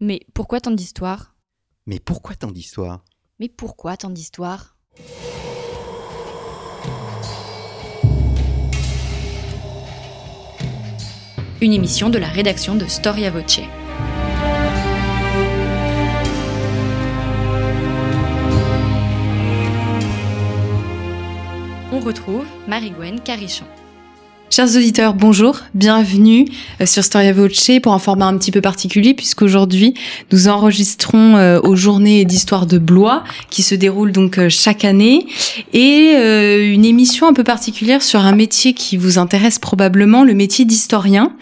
Mais pourquoi tant d'histoires? Mais pourquoi tant d'histoires? Mais pourquoi tant d'histoires? Une émission de la rédaction de Storia Voce. On retrouve Marie-Gwen Carichon. Chers auditeurs, bonjour, bienvenue euh, sur Storia Voce pour un format un petit peu particulier puisqu'aujourd'hui nous enregistrons euh, aux journées d'histoire de Blois qui se déroulent donc euh, chaque année et une émission un peu particulière sur un métier qui vous intéresse probablement, le métier d'historien.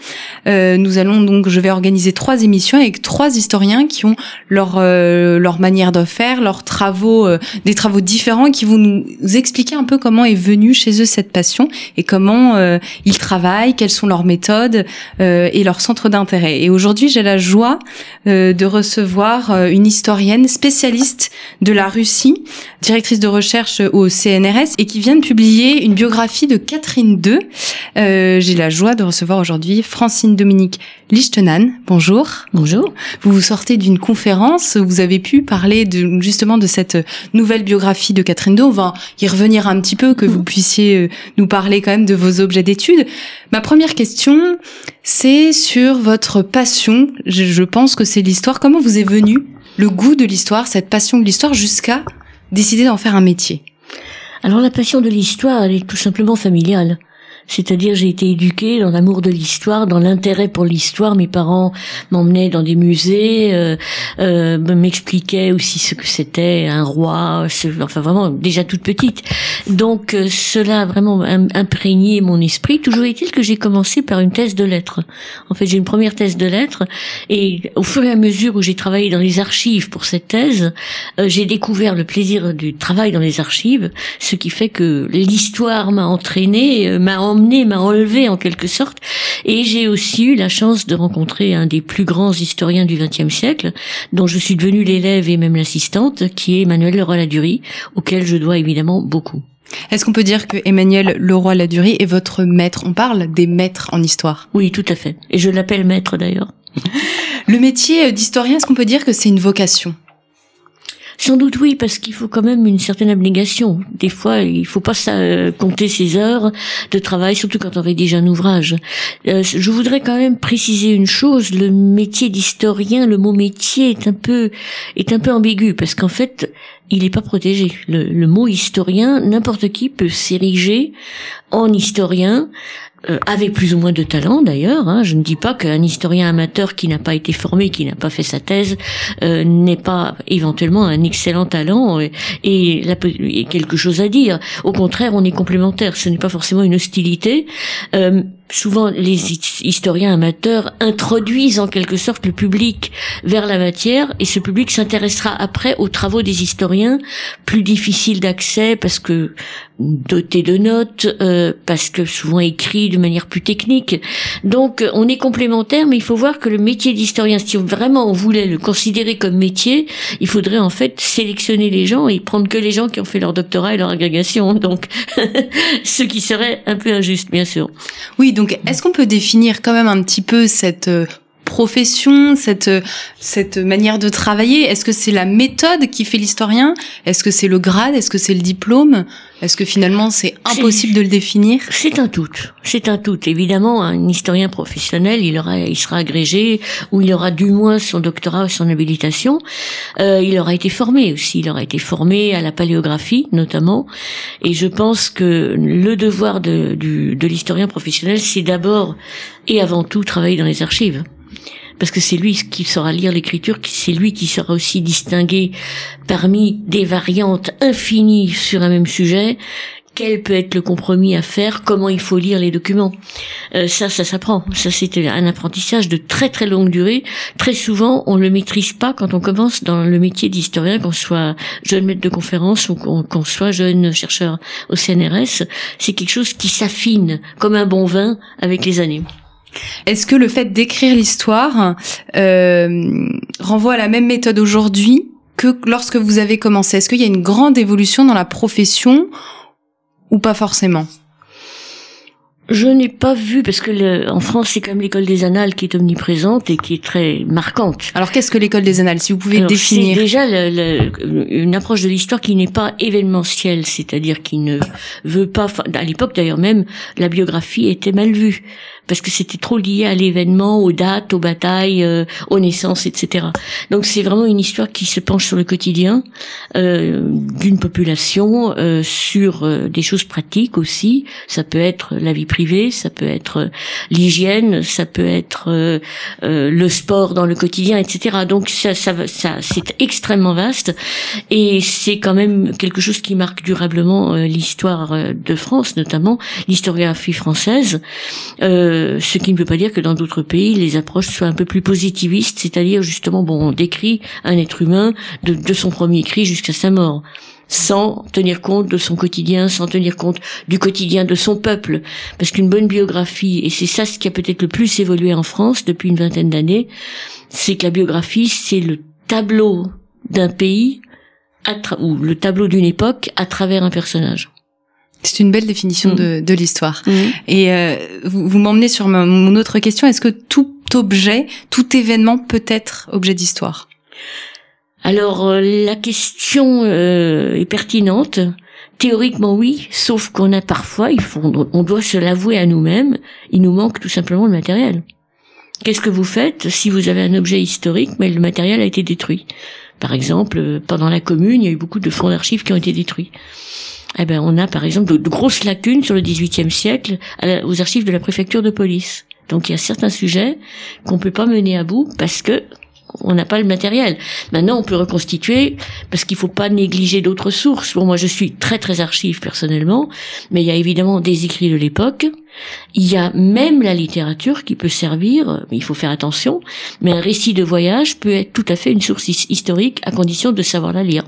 Nous allons donc, je vais organiser trois émissions avec trois historiens qui ont leur leur manière de faire, leurs travaux, des travaux différents qui vont nous expliquer un peu comment est venue chez eux cette passion et comment ils travaillent, quelles sont leurs méthodes euh, et leurs centres d'intérêt. Et aujourd'hui, j'ai la joie euh, de recevoir euh, une historienne spécialiste de la Russie, directrice de recherche au CNRS et qui vient de publier une biographie de Catherine II. j'ai la joie de recevoir aujourd'hui Francine Dominique Lichtenan. Bonjour. Bonjour. Vous vous sortez d'une conférence où vous avez pu parler de, justement de cette nouvelle biographie de Catherine II. On va y revenir un petit peu, que vous puissiez nous parler quand même de vos objets d'études Ma première question, c'est sur votre passion. Je, pense que c'est l'histoire. Comment vous est venu le goût de l'histoire, cette passion de l'histoire, jusqu'à décider d'en faire un métier? Alors la passion de l'histoire, elle est tout simplement familiale. C'est-à-dire, j'ai été éduquée dans l'amour de l'histoire, dans l'intérêt pour l'histoire. Mes parents m'emmenaient dans des musées, euh, euh, m'expliquaient aussi ce que c'était un roi. enfin, vraiment, déjà toute petite. Donc, euh, cela a vraiment imprégné mon esprit. Toujours est-il que j'ai commencé par une thèse de lettres. En fait, j'ai une première thèse de lettres, et au fur et à mesure où j'ai travaillé dans les archives pour cette thèse, euh, j'ai découvert le plaisir du travail dans les archives, ce qui fait que l'histoire m'a entraîné, euh, m'a emmené, m'a enlevé en quelque sorte. Et j'ai aussi eu la chance de rencontrer un des plus grands historiens du XXe siècle, dont je suis devenue l'élève et même l'assistante, qui est Emmanuel Leroy-Ladurie, auquel je dois évidemment beaucoup. Est-ce qu'on peut dire que Emmanuel Leroy-Ladurie est votre maître? On parle des maîtres en histoire. Oui, tout à fait. Et je l'appelle maître d'ailleurs. Le métier d'historien, est-ce qu'on peut dire que c'est une vocation? Sans doute oui, parce qu'il faut quand même une certaine abnégation. Des fois, il faut pas ça, compter ses heures de travail, surtout quand on rédige un ouvrage. Euh, je voudrais quand même préciser une chose le métier d'historien, le mot métier est un peu est un peu ambigu parce qu'en fait, il n'est pas protégé. Le, le mot historien, n'importe qui peut s'ériger en historien euh, avec plus ou moins de talent d'ailleurs. Hein. Je ne dis pas qu'un historien amateur qui n'a pas été formé, qui n'a pas fait sa thèse, euh, n'est pas éventuellement un excellent talent et, quelque chose à dire. Au contraire, on est complémentaires. Ce n'est pas forcément une hostilité. Euh, souvent les historiens amateurs introduisent en quelque sorte le public vers la matière et ce public s'intéressera après aux travaux des historiens plus difficiles d'accès parce que dotés de notes euh, parce que souvent écrits de manière plus technique. Donc on est complémentaires mais il faut voir que le métier d'historien si vraiment on voulait le considérer comme métier il faudrait en fait sélectionner les gens et prendre que les gens qui ont fait leur doctorat et leur agrégation. Donc ce qui serait un peu injuste bien sûr. Oui donc est-ce qu'on peut définir quand même un petit peu cette euh, profession, cette cette manière de travailler? Est-ce que c'est la méthode qui fait l'historien? Est-ce que c'est le grade? Est-ce que c'est le diplôme? Est-ce que finalement c'est impossible de le définir? C'est un tout. C'est un tout. Évidemment, un historien professionnel, il aura, il sera agrégé ou il aura du moins son doctorat ou son habilitation. Euh, il aura été formé aussi. Il aura été formé à la paléographie notamment. Et je pense que le devoir de, de l'historien professionnel, c'est d'abord et avant tout travailler dans les archives parce que c'est lui qui saura lire l'écriture, c'est lui qui saura aussi distinguer parmi des variantes infinies sur un même sujet quel peut être le compromis à faire, comment il faut lire les documents. Euh, ça, ça s'apprend. Ça, c'est un apprentissage de très très longue durée. Très souvent, on le maîtrise pas quand on commence dans le métier d'historien, qu'on soit jeune maître de conférence ou qu'on soit jeune chercheur au CNRS. C'est quelque chose qui s'affine comme un bon vin avec les années. Est-ce que le fait d'écrire l'histoire euh, renvoie à la même méthode aujourd'hui que lorsque vous avez commencé? Est-ce qu'il y a une grande évolution dans la profession ou pas forcément? Je n'ai pas vu parce que le, en France c'est quand même l'école des annales qui est omniprésente et qui est très marquante. Alors qu'est-ce que l'école des annales Si vous pouvez Alors, définir? C'est déjà le- le- une approche de l'histoire qui n'est pas événementielle, c'est-à-dire qui ne veut pas. À l'époque d'ailleurs même, la biographie était mal vue parce que c'était trop lié à l'événement, aux dates, aux batailles, euh, aux naissances, etc. Donc c'est vraiment une histoire qui se penche sur le quotidien euh, d'une population, euh, sur euh, des choses pratiques aussi. Ça peut être la vie privée, ça peut être euh, l'hygiène, ça peut être euh, le sport dans le quotidien, etc. Donc ça, ça, ça c'est extrêmement vaste et c'est quand même quelque chose qui marque durablement l'histoire de France, notamment l'historiographie française. Euh, ce qui ne veut pas dire que dans d'autres pays les approches soient un peu plus positivistes, c'est-à-dire justement bon on décrit un être humain de, de son premier cri jusqu'à sa mort sans tenir compte de son quotidien, sans tenir compte du quotidien de son peuple. Parce qu'une bonne biographie, et c'est ça ce qui a peut-être le plus évolué en France depuis une vingtaine d'années, c'est que la biographie, c'est le tableau d'un pays, ou le tableau d'une époque à travers un personnage. C'est une belle définition Mm. de, de l'histoire. Et euh, vous, vous m'emmenez sur ma- mon autre question. Est-ce que tout objet, tout événement peut être objet d'histoire? Alors euh, la question euh, est pertinente. Théoriquement oui, sauf qu'on a parfois, il faut, on doit se l'avouer à nous-mêmes, il nous manque tout simplement le matériel. Qu'est-ce que vous faites si vous avez un objet historique mais le matériel a été détruit? Par exemple, euh, pendant la Commune, il y a eu beaucoup de fonds d'archives qui ont été détruits. Eh ben, on a par exemple de, grosses lacunes sur le XVIIIe siècle aux archives de la préfecture de police. Donc il y a certains sujets qu'on peut pas mener à bout parce que on n'a pas le matériel. Maintenant, on peut reconstituer parce qu'il faut pas négliger d'autres sources. Bon, moi, je suis très très archive personnellement, mais il y a évidemment des écrits de l'époque. Il y a même la littérature qui peut servir. mais Il faut faire attention. Mais un récit de voyage peut être tout à fait une source his- historique à condition de savoir la lire.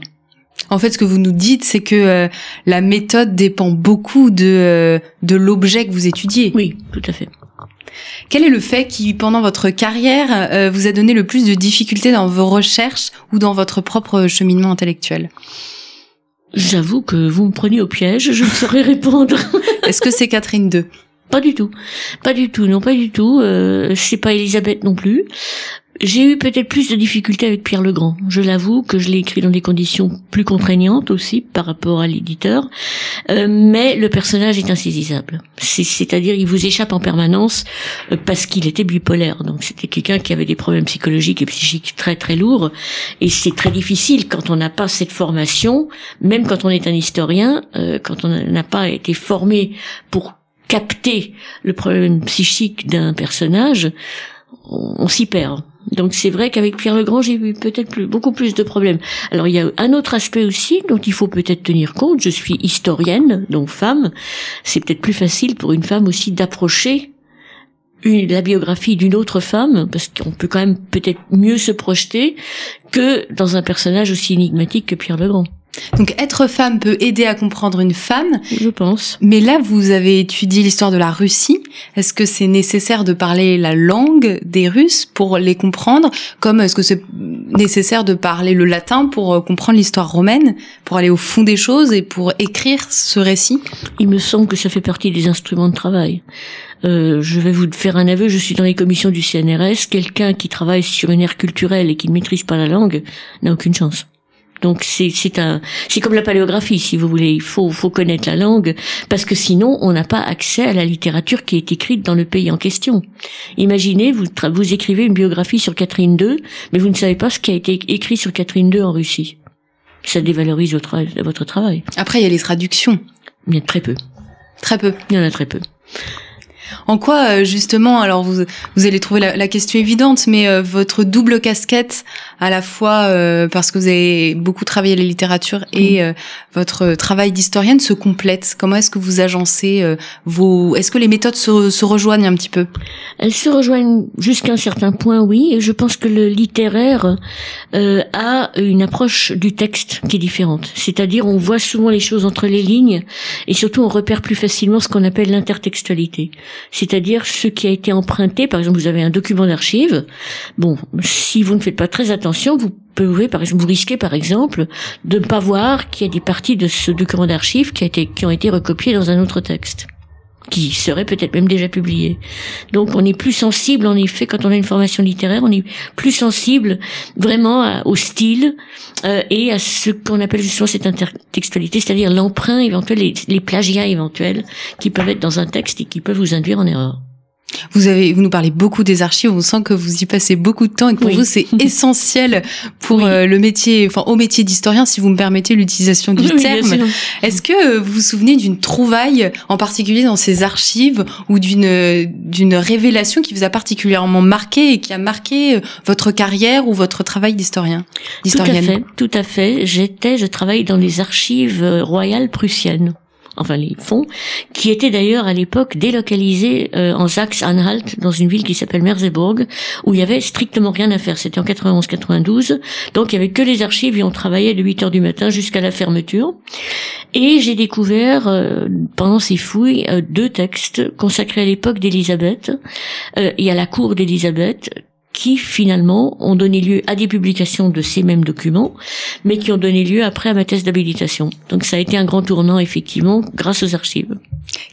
En fait, ce que vous nous dites, c'est que euh, la méthode dépend beaucoup de, euh, de l'objet que vous étudiez. Oui, tout à fait. Quel est le fait qui, pendant votre carrière, euh, vous a donné le plus de difficultés dans vos recherches ou dans votre propre cheminement intellectuel? J'avoue que vous me prenez au piège. Je ne saurais répondre. Est-ce que c'est Catherine II Pas du tout. Pas du tout. Non, pas du tout. Euh, c'est pas Elisabeth non plus. J'ai eu peut-être plus de difficultés avec Pierre Legrand. Je l'avoue que je l'ai écrit dans des conditions plus contraignantes aussi par rapport à l'éditeur. Euh, mais le personnage est insaisissable. C'est- C'est-à-dire, il vous échappe en permanence euh, parce qu'il était bipolaire. Donc, c'était quelqu'un qui avait des problèmes psychologiques et psychiques très très lourds. Et c'est très difficile quand on n'a pas cette formation, même quand on est un historien, euh, quand on n'a pas été formé pour capter le problème psychique d'un personnage, on, on s'y perd. Donc c'est vrai qu'avec Pierre Legrand, j'ai eu peut-être plus, beaucoup plus de problèmes. Alors il y a un autre aspect aussi dont il faut peut-être tenir compte. Je suis historienne, donc femme. C'est peut-être plus facile pour une femme aussi d'approcher une- la biographie d'une autre femme, parce qu'on peut quand même peut-être mieux se projeter que dans un personnage aussi énigmatique que Pierre Legrand. Donc être femme peut aider à comprendre une femme, Je pense. mais là vous avez étudié l'histoire de la Russie. Est-ce que c'est nécessaire de parler la langue des Russes pour les comprendre? Comme est-ce que c'est nécessaire de parler le latin pour euh, comprendre l'histoire romaine, pour aller au fond des choses et pour écrire ce récit? Il me semble que ça fait partie des instruments de travail. Euh, je vais vous faire un aveu, je suis dans les commissions du CNRS. Quelqu'un qui travaille sur une aire culturelle et qui ne maîtrise pas la langue n'a aucune chance. Donc c'est c'est un c'est comme la paléographie si vous voulez il faut faut connaître la langue parce que sinon on n'a pas accès à la littérature qui est écrite dans le pays en question. Imaginez vous vous écrivez une biographie sur Catherine II mais vous ne savez pas ce qui a été écrit sur Catherine II en Russie. Ça dévalorise votre votre travail. Après il y a les traductions, Il y en a très peu. très peu. Il y en a très peu. En quoi, euh, justement, alors vous, vous allez trouver la, la question évidente, mais euh, votre double casquette, à la fois euh, parce que vous avez beaucoup travaillé la littérature et euh, votre travail d'historienne se complète. Comment est-ce que vous agencez euh, vos... Est-ce que les méthodes se, se rejoignent un petit peu? Elles se rejoignent jusqu'à un certain point, oui, et je pense que le littéraire euh, a une approche du texte qui est différente. C'est-à-dire, on voit souvent les choses entre les lignes, et surtout, on repère plus facilement ce qu'on appelle l'intertextualité. C'est-à-dire ce qui a été emprunté. Par exemple, vous avez un document d'archives. Bon, si vous ne faites pas très attention, vous pouvez, par exemple, vous risquez, par exemple, de ne pas voir qu'il y a des parties de ce document d'archives qui, ont été recopiées dans un autre texte. Qui serait peut-être même déjà publié. Donc on est plus sensible en effet quand on a une formation littéraire, on est plus sensible vraiment au style euh, et à ce qu'on appelle justement cette intertextualité, c'est-à-dire l'emprunt éventuel, les, les plagiats éventuels qui peuvent être dans un texte et qui peuvent vous induire en erreur. Vous avez, vous nous parlez beaucoup des archives. On sent que vous y passez beaucoup de temps et que pour vous c'est essentiel pour euh, le métier, enfin au métier d'historien, si vous me permettez l'utilisation du terme. Est-ce que euh, vous vous souvenez d'une trouvaille en particulier dans ces archives ou d'une d'une révélation qui vous a particulièrement marqué et qui a marqué euh, votre carrière ou votre travail d'historien, d'historienne Tout à fait, tout à fait. J'étais, je travaille dans les archives royales prussiennes enfin les fonds, qui étaient d'ailleurs à l'époque délocalisés euh, en Saxe-Anhalt, dans une ville qui s'appelle Merseburg, où il y avait strictement rien à faire. C'était en 91-92, donc il y avait que les archives et on travaillait de 8 heures du matin jusqu'à la fermeture. Et j'ai découvert euh, pendant ces fouilles euh, deux textes consacrés à l'époque d'Élisabeth et à la cour d'Élisabeth qui finalement ont donné lieu à des publications de ces mêmes documents, mais qui ont donné lieu après à ma thèse d'habilitation. Donc ça a été un grand tournant effectivement grâce aux archives.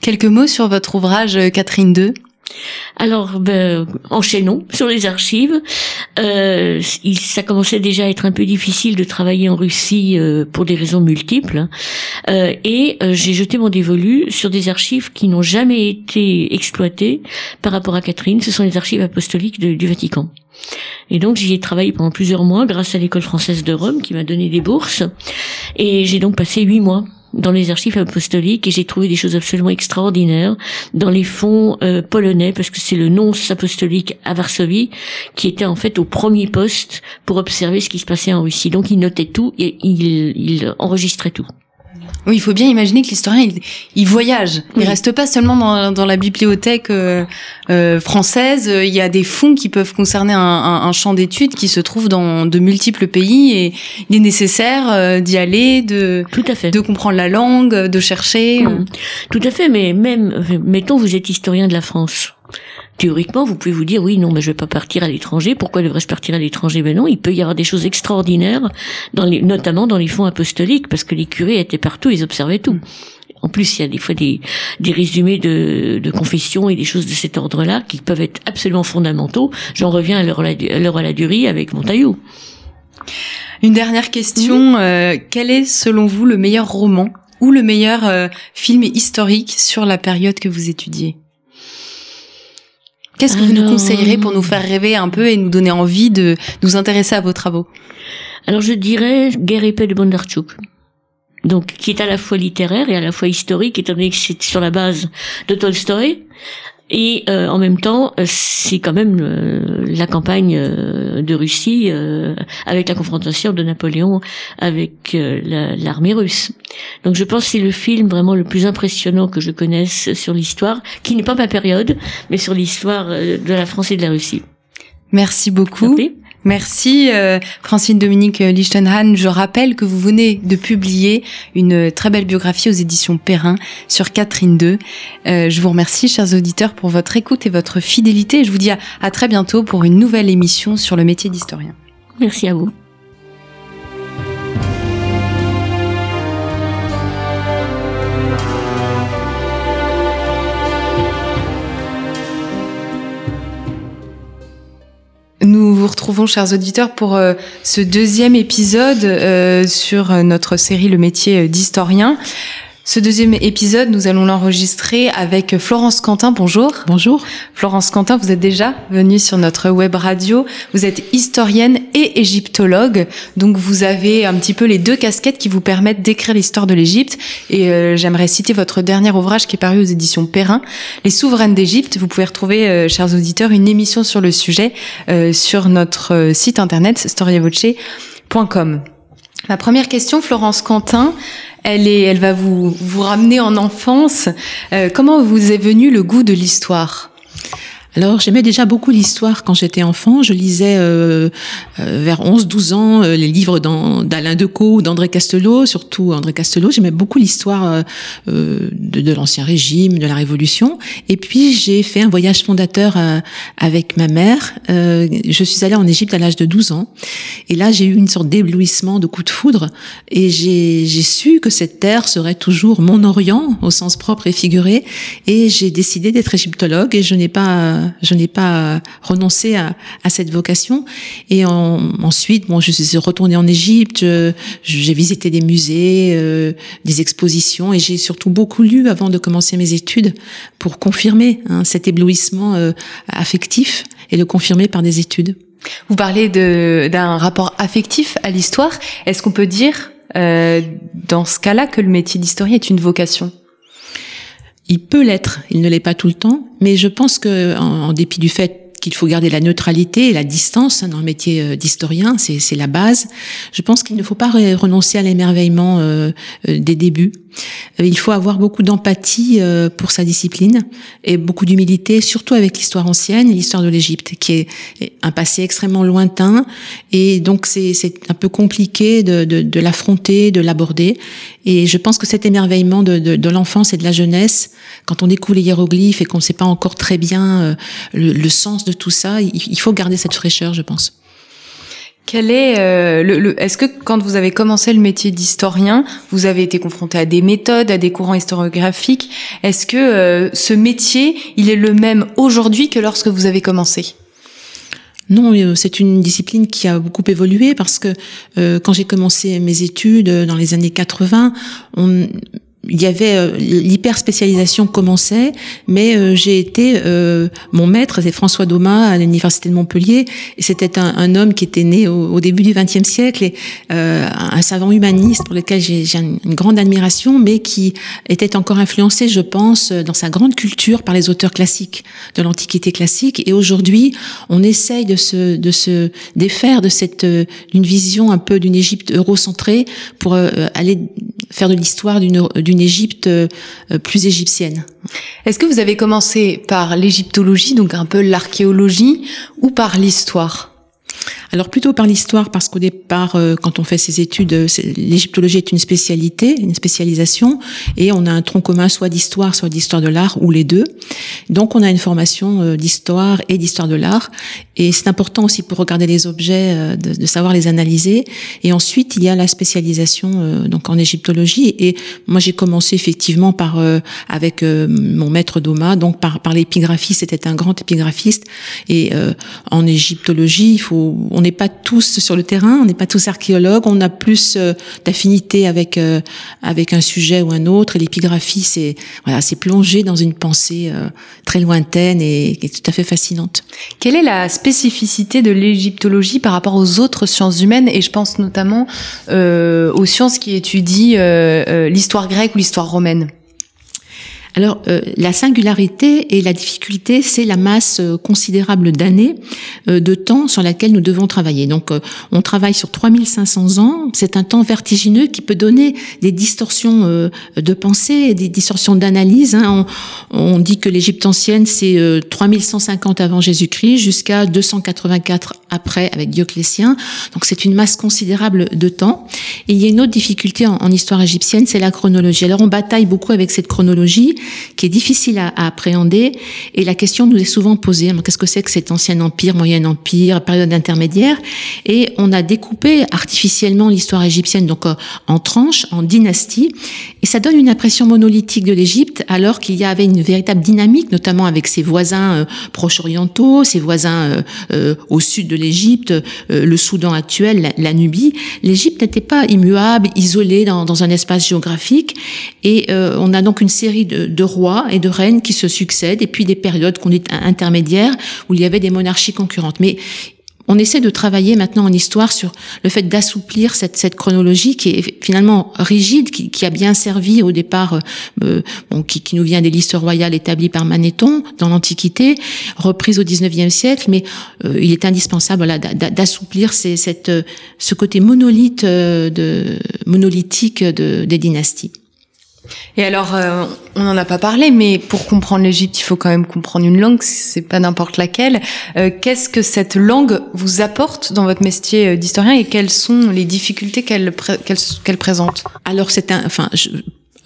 Quelques mots sur votre ouvrage euh, Catherine II alors, ben, enchaînons sur les archives. Euh, il, ça commençait déjà à être un peu difficile de travailler en Russie euh, pour des raisons multiples. Hein. Euh, et euh, j'ai jeté mon dévolu sur des archives qui n'ont jamais été exploitées par rapport à Catherine. Ce sont les archives apostoliques du Vatican. Et donc j'y ai travaillé pendant plusieurs mois grâce à l'école française de Rome qui m'a donné des bourses. Et j'ai donc passé huit mois dans les archives apostoliques et j'ai trouvé des choses absolument extraordinaires dans les fonds euh, polonais parce que c'est le nonce apostolique à Varsovie qui était en fait au premier poste pour observer ce qui se passait en Russie. Donc il notait tout et il, il enregistrait tout. Oui, il faut bien imaginer que l'historien, il, voyage. Il reste pas seulement dans, dans la bibliothèque euh, euh, française. Il y a des fonds qui peuvent concerner un, un, champ d'études qui se trouve dans de multiples pays et il est nécessaire euh, d'y aller, de tout à fait, de comprendre la langue, de chercher. Tout à fait, mais même mettons vous êtes historien de la France théoriquement, vous pouvez vous dire oui, non, mais je vais pas partir à l'étranger. Pourquoi devrais-je partir à l'étranger? Ben non, il peut y avoir des choses extraordinaires, dans les, notamment dans les fonds apostoliques, parce que les curés étaient partout, ils observaient tout. En plus, il y a des fois des, des résumés de, de confessions et des choses de cet ordre-là qui peuvent être absolument fondamentaux. J'en reviens à l'heure à la durée avec Montaillou. Une dernière question. Euh, quel est, selon vous, le meilleur roman ou le meilleur euh, film historique sur la période que vous étudiez? Qu'est-ce que vous nous conseillerez pour nous faire rêver un peu et nous donner envie de nous intéresser à vos travaux? Alors je dirais Guerre et paix de Bondarchuk. Donc, qui est à la fois littéraire et à la fois historique, étant donné que c'est sur la base de Tolstoï, et euh, en même temps, euh, c'est quand même euh, la campagne de Russie avec la confrontation de Napoléon avec l'armée russe. Donc je pense que c'est le film vraiment le plus impressionnant que je connaisse sur l'histoire, qui n'est pas ma période, mais sur l'histoire de la France et de la Russie. Merci beaucoup. Merci euh, Francine Dominique Lichtenhan. Je rappelle que vous venez de publier une très belle biographie aux éditions Perrin sur Catherine II. Euh, je vous remercie, chers auditeurs, pour votre écoute et votre fidélité. Je vous dis à très bientôt pour une nouvelle émission sur le métier d'historien. Merci à vous. Retrouvons, chers auditeurs, pour euh, ce deuxième épisode euh, sur notre série Le métier d'historien. Ce deuxième épisode, nous allons l'enregistrer avec Florence Quentin. Bonjour. Bonjour. Florence Quentin, vous êtes déjà venue sur notre web radio. Vous êtes historienne et égyptologue. Donc vous avez un petit peu les deux casquettes qui vous permettent d'écrire l'histoire de l'Égypte. Et euh, j'aimerais citer votre dernier ouvrage qui est paru aux éditions Perrin, Les souveraines d'Égypte. Vous pouvez retrouver, euh, chers auditeurs, une émission sur le sujet euh, sur notre site internet storiavoce.com. Ma première question, Florence Quentin, elle est, elle va vous ramener en enfance. Euh, comment vous est venu le goût de l'histoire? Alors j'aimais déjà beaucoup l'histoire quand j'étais enfant. Je lisais euh, euh, vers 11-12 ans euh, les livres d'Alain Decaux ou d'André Castelot, surtout André Castelot. J'aimais beaucoup l'histoire de, de l'Ancien Régime, de la Révolution. Et puis j'ai fait un voyage fondateur avec ma mère. je suis allée en Égypte à l'âge de 12 ans. Et là j'ai eu une sorte d'éblouissement, de coup de foudre. Et j'ai su que cette terre serait toujours mon Orient au sens propre et figuré. Et j'ai décidé d'être égyptologue et je n'ai pas je n'ai pas renoncé à, cette vocation. Et ensuite, bon, je suis retournée en Égypte, j'ai visité des musées, euh, des expositions, et j'ai surtout beaucoup lu avant de commencer mes études pour confirmer hein, cet éblouissement euh, affectif et le confirmer par des études. Vous parlez d'un rapport affectif à l'histoire. Est-ce qu'on peut dire euh, dans ce cas-là que le métier d'historien est une vocation? Il peut l'être, il ne l'est pas tout le temps, mais je pense que, en, dépit du fait qu'il faut garder la neutralité et la distance hein, dans le métier euh, d'historien, c'est la base. Je pense qu'il ne faut pas renoncer à l'émerveillement euh, euh, des débuts. Il faut avoir beaucoup d'empathie pour sa discipline et beaucoup d'humilité, surtout avec l'histoire ancienne l'histoire de l'Égypte, qui est un passé extrêmement lointain. Et donc c'est un peu compliqué de, de, de l'affronter, de l'aborder. Et je pense que cet émerveillement de, de, de l'enfance et de la jeunesse, quand on découvre les hiéroglyphes et qu'on ne sait pas encore très bien le, le sens de tout ça, il faut garder cette fraîcheur, je pense. Quel est euh, le, Est-ce que quand vous avez commencé le métier d'historien, vous avez été confronté à des méthodes, à des courants historiographiques? Est-ce que euh, ce métier, il est le même aujourd'hui que lorsque vous avez commencé? Non, euh, c'est une discipline qui a beaucoup évolué parce que quand j'ai commencé mes études dans les années 80, on, il y avait euh, l'hyper spécialisation commençait, mais euh, j'ai été euh, mon maître, c'est François Domas à l'université de Montpellier, et c'était un, un, homme qui était né au, début du XXe siècle et un savant humaniste pour lequel j'ai une grande admiration, mais qui était encore influencé, je pense, dans sa grande culture par les auteurs classiques de l'Antiquité classique. Et aujourd'hui, on essaye de se de se défaire de cette d'une vision un peu d'une Égypte eurocentrée pour aller faire de l'histoire d'une Égypte euh, plus égyptienne. Est-ce que vous avez commencé par l'égyptologie, donc un peu l'archéologie, ou par l'histoire? Alors plutôt par l'histoire, parce qu'au départ, euh, quand on fait ses études, euh, l'égyptologie est une spécialité, une spécialisation, et on a un tronc commun soit d'histoire, soit d'histoire de l'art, ou les deux. Donc on a une formation euh, d'histoire et d'histoire de l'art, et c'est important aussi pour regarder les objets de, savoir les analyser. Et ensuite, il y a la spécialisation donc en égyptologie. Et moi, j'ai commencé effectivement par avec mon maître Doma, donc par par l'épigraphie. C'était un grand épigraphiste. Et en égyptologie, il faut n'est pas tous sur le terrain, on n'est pas tous archéologues, on a plus euh, d'affinité avec euh, avec un sujet ou un autre. Et l'épigraphie, c'est voilà, c'est plongé dans une pensée euh, très lointaine et, et, tout à fait fascinante. Quelle est la spécificité de l'égyptologie par rapport aux autres sciences humaines Et je pense notamment aux sciences qui étudient l'histoire grecque ou l'histoire romaine? Alors, euh, la singularité et la difficulté, c'est la masse euh, considérable d'années, euh, de temps sur laquelle nous devons travailler. Donc, on travaille sur 3500 ans. C'est un temps vertigineux qui peut donner des distorsions de pensée et des distorsions d'analyse. Hein. On, dit que l'Égypte ancienne, c'est 3150 avant Jésus-Christ jusqu'à 284 après avec Dioclétien. Donc, c'est une masse considérable de temps. Et il y a une autre difficulté en histoire égyptienne, c'est la chronologie. Alors, on bataille beaucoup avec cette chronologie qui est difficile à, appréhender. Et la question nous est souvent posée, qu'est-ce que c'est que cet ancien empire, moyen empire, période intermédiaire? Et on a découpé artificiellement l'histoire égyptienne donc euh, en tranches, en dynasties. Et ça donne une impression monolithique de l'Égypte, alors qu'il y avait une véritable dynamique, notamment avec ses voisins euh, proches orientaux, ses voisins euh, au sud de l'Égypte, le Soudan actuel, la, Nubie. L'Égypte n'était pas immuable, isolée dans, un espace géographique. Et on a donc une série de, de rois et de reines qui se succèdent, et puis des périodes qu'on dit intermédiaires, où il y avait des monarchies concurrentes. Mais on essaie de travailler maintenant en histoire sur le fait d'assouplir cette, chronologie qui est finalement rigide, qui, a bien servi au départ, euh, bon, qui, nous vient des listes royales établies par Manéthon dans l'Antiquité, reprise au XIXe siècle, mais euh, il est indispensable d'assouplir ce côté monolithe euh, de, monolithique de, des dynasties. Et alors, euh, on n'en a pas parlé, mais pour comprendre l'Égypte, il faut quand même comprendre une langue, c'est pas n'importe laquelle. Euh, Qu'est-ce que cette langue vous apporte dans votre métier euh, d'historien et quelles sont les difficultés qu'elle présente? Alors c'est un, enfin, je,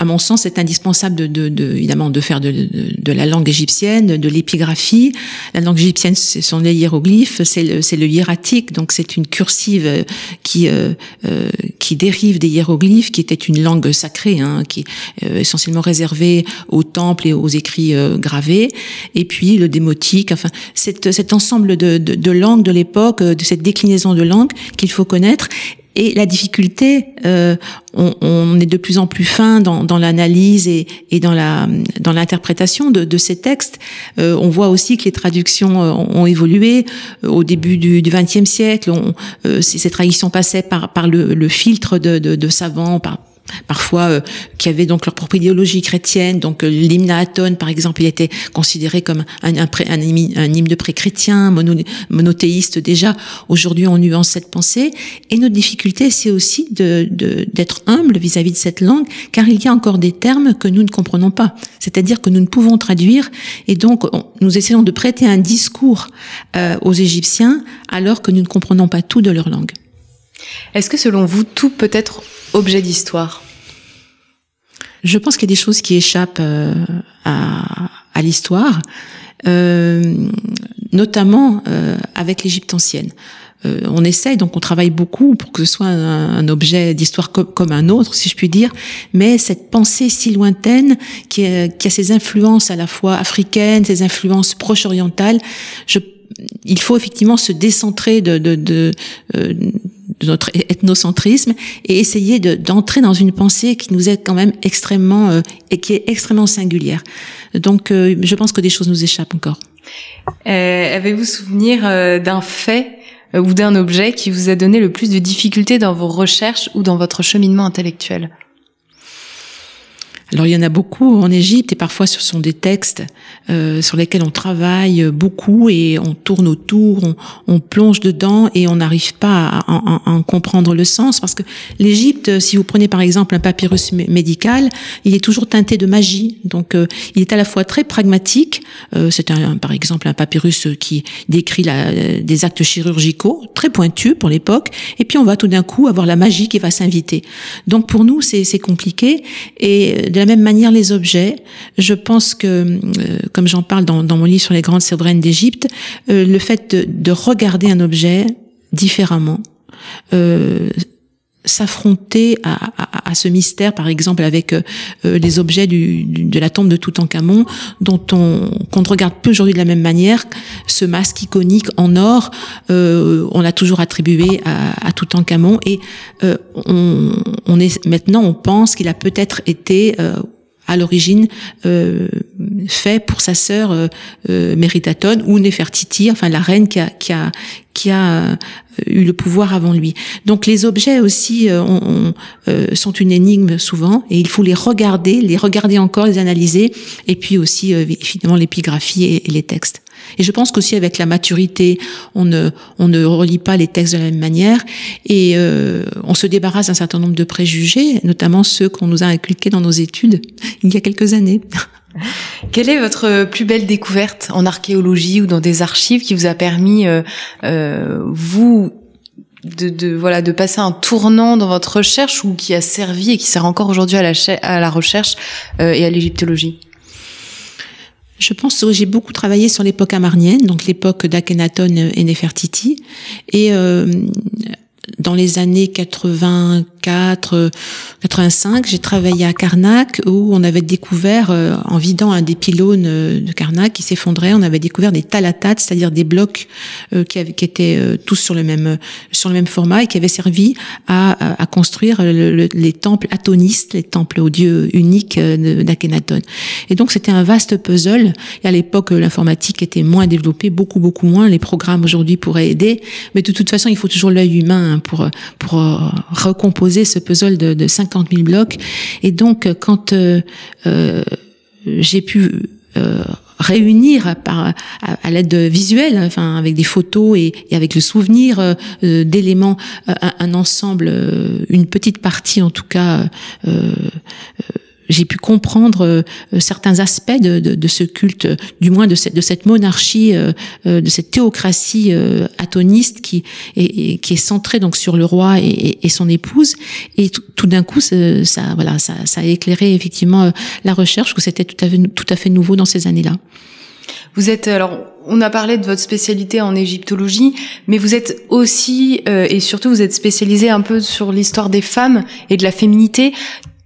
à mon sens, c'est indispensable de, de, de, évidemment de faire de, de, la langue égyptienne, de l'épigraphie. La langue égyptienne, ce sont les hiéroglyphes, c'est le, le hiératique, donc c'est une cursive qui euh, euh, qui dérive des hiéroglyphes, qui était une langue sacrée, hein, qui est euh, essentiellement réservée aux temples et aux écrits euh, gravés. Et puis le démotique, enfin, cet, cet ensemble de, de, de langues de l'époque, de cette déclinaison de langues qu'il faut connaître et la difficulté, euh, on, on, est de plus en plus fin dans, dans l'analyse et, et, dans la dans l'interprétation de, de, ces textes. Euh, on voit aussi que les traductions euh, ont, évolué au début du XXe siècle. On, euh, ces traductions passaient par par le, le filtre de, de, de savants, par parfois euh, qui avaient donc leur propre idéologie chrétienne. Donc euh, l'hymne à Aton, par exemple, il était considéré comme un, hymne de pré-chrétien, mono, monothéiste déjà. Aujourd'hui, on nuance cette pensée. Et notre difficulté, c'est aussi de, d'être humble vis-à-vis de cette langue, car il y a encore des termes que nous ne comprenons pas. C'est-à-dire que nous ne pouvons traduire, et donc nous essayons de prêter un discours euh, aux Égyptiens alors que nous ne comprenons pas tout de leur langue. Est-ce que selon vous, tout peut être objet d'histoire? Je pense qu'il y a des choses qui échappent euh, à, à l'histoire, euh, notamment euh, avec l'Égypte ancienne. Euh, on essaye, donc on travaille beaucoup pour que ce soit un, un objet d'histoire comme, un autre, si je puis dire, mais cette pensée si lointaine qui, a, qui a ses influences à la fois africaines, ses influences proche-orientales, il faut effectivement se décentrer de, de, de, euh, de notre ethnocentrisme et essayer d'entrer dans une pensée qui nous est quand même extrêmement euh, et qui est extrêmement singulière. Donc, euh, je pense que des choses nous échappent encore. Euh, Avez-vous souvenir d'un fait ou d'un objet qui vous a donné le plus de difficultés dans vos recherches ou dans votre cheminement intellectuel? Alors il y en a beaucoup en Égypte et parfois ce sont des textes euh, sur lesquels on travaille beaucoup et on tourne autour, on, on plonge dedans et on n'arrive pas à, à, à, en comprendre le sens parce que l'Égypte, si vous prenez par exemple un papyrus médical, il est toujours teinté de magie. Donc euh, il est à la fois très pragmatique. Euh, C'est un, par exemple un papyrus qui décrit la, des actes chirurgicaux très pointus pour l'époque et puis on va tout d'un coup avoir la magie qui va s'inviter. Donc pour nous c'est compliqué et de la même manière les objets. Je pense que, euh, comme j'en parle dans, mon livre sur les grandes souveraines d'Égypte, euh, le fait de, de, regarder un objet différemment, euh, s'affronter à, à, ce mystère, par exemple avec euh, les objets du, du, de la tombe de Toutankhamon, dont on qu'on ne regarde plus aujourd'hui de la même manière. Ce masque iconique en or, euh, on l'a toujours attribué à, à Toutankhamon, et euh, on, on, est maintenant on pense qu'il a peut-être été à l'origine euh, fait pour sa sœur euh, euh, ou Néfertiti, enfin la reine qui a, qui a, qui a eu le pouvoir avant lui. Donc les objets aussi on, sont une énigme souvent et il faut les regarder, les regarder encore, les analyser et puis aussi évidemment l'épigraphie et les textes. Et je pense qu'aussi avec la maturité, on ne, on ne relit pas les textes de la même manière et euh, on se débarrasse d'un certain nombre de préjugés, notamment ceux qu'on nous a inculqués dans nos études il y a quelques années. Quelle est votre plus belle découverte en archéologie ou dans des archives qui vous a permis, euh, euh, vous, de, de, voilà de passer un tournant dans votre recherche ou qui a servi et qui sert encore aujourd'hui à la, à la recherche euh, et à l'égyptologie? Je pense que j'ai beaucoup travaillé sur l'époque amarnienne, donc l'époque d'Akhenaton et Nefertiti. Et euh, dans les années 84, 85, j'ai travaillé à Karnak où on avait découvert, euh, en vidant un des pylônes euh, de Karnak qui s'effondrait, on avait découvert des talatats, c'est-à-dire des blocs euh, qui, avaient, qui étaient euh, tous sur le même sur le même format et qui avaient servi à, à, construire le, le, les temples atonistes, les temples aux dieux uniques d'Akhenaton. Et donc c'était un vaste puzzle. Et à l'époque, l'informatique était moins développée, beaucoup beaucoup moins. Les programmes aujourd'hui pourraient aider, mais de toute façon, il faut toujours l'œil humain pour pour recomposer ce puzzle de, de 50 000 blocs. Et donc, quand euh, euh, j'ai pu euh, réunir à, l'aide visuelle, enfin avec des photos et, avec le souvenir euh, d'éléments, un, ensemble, une petite partie en tout cas j'ai pu comprendre certains aspects de, de, de, ce culte, du moins de cette, de cette monarchie, de cette théocratie atoniste qui est, qui est centrée donc sur le roi et, et son épouse. Et tout, d'un coup, ça, voilà, ça, ça, a éclairé effectivement la recherche, que c'était tout à fait, tout à fait nouveau dans ces années-là. Vous êtes alors on a parlé de votre spécialité en égyptologie, mais vous êtes aussi euh, et surtout vous êtes spécialisé un peu sur l'histoire des femmes et de la féminité.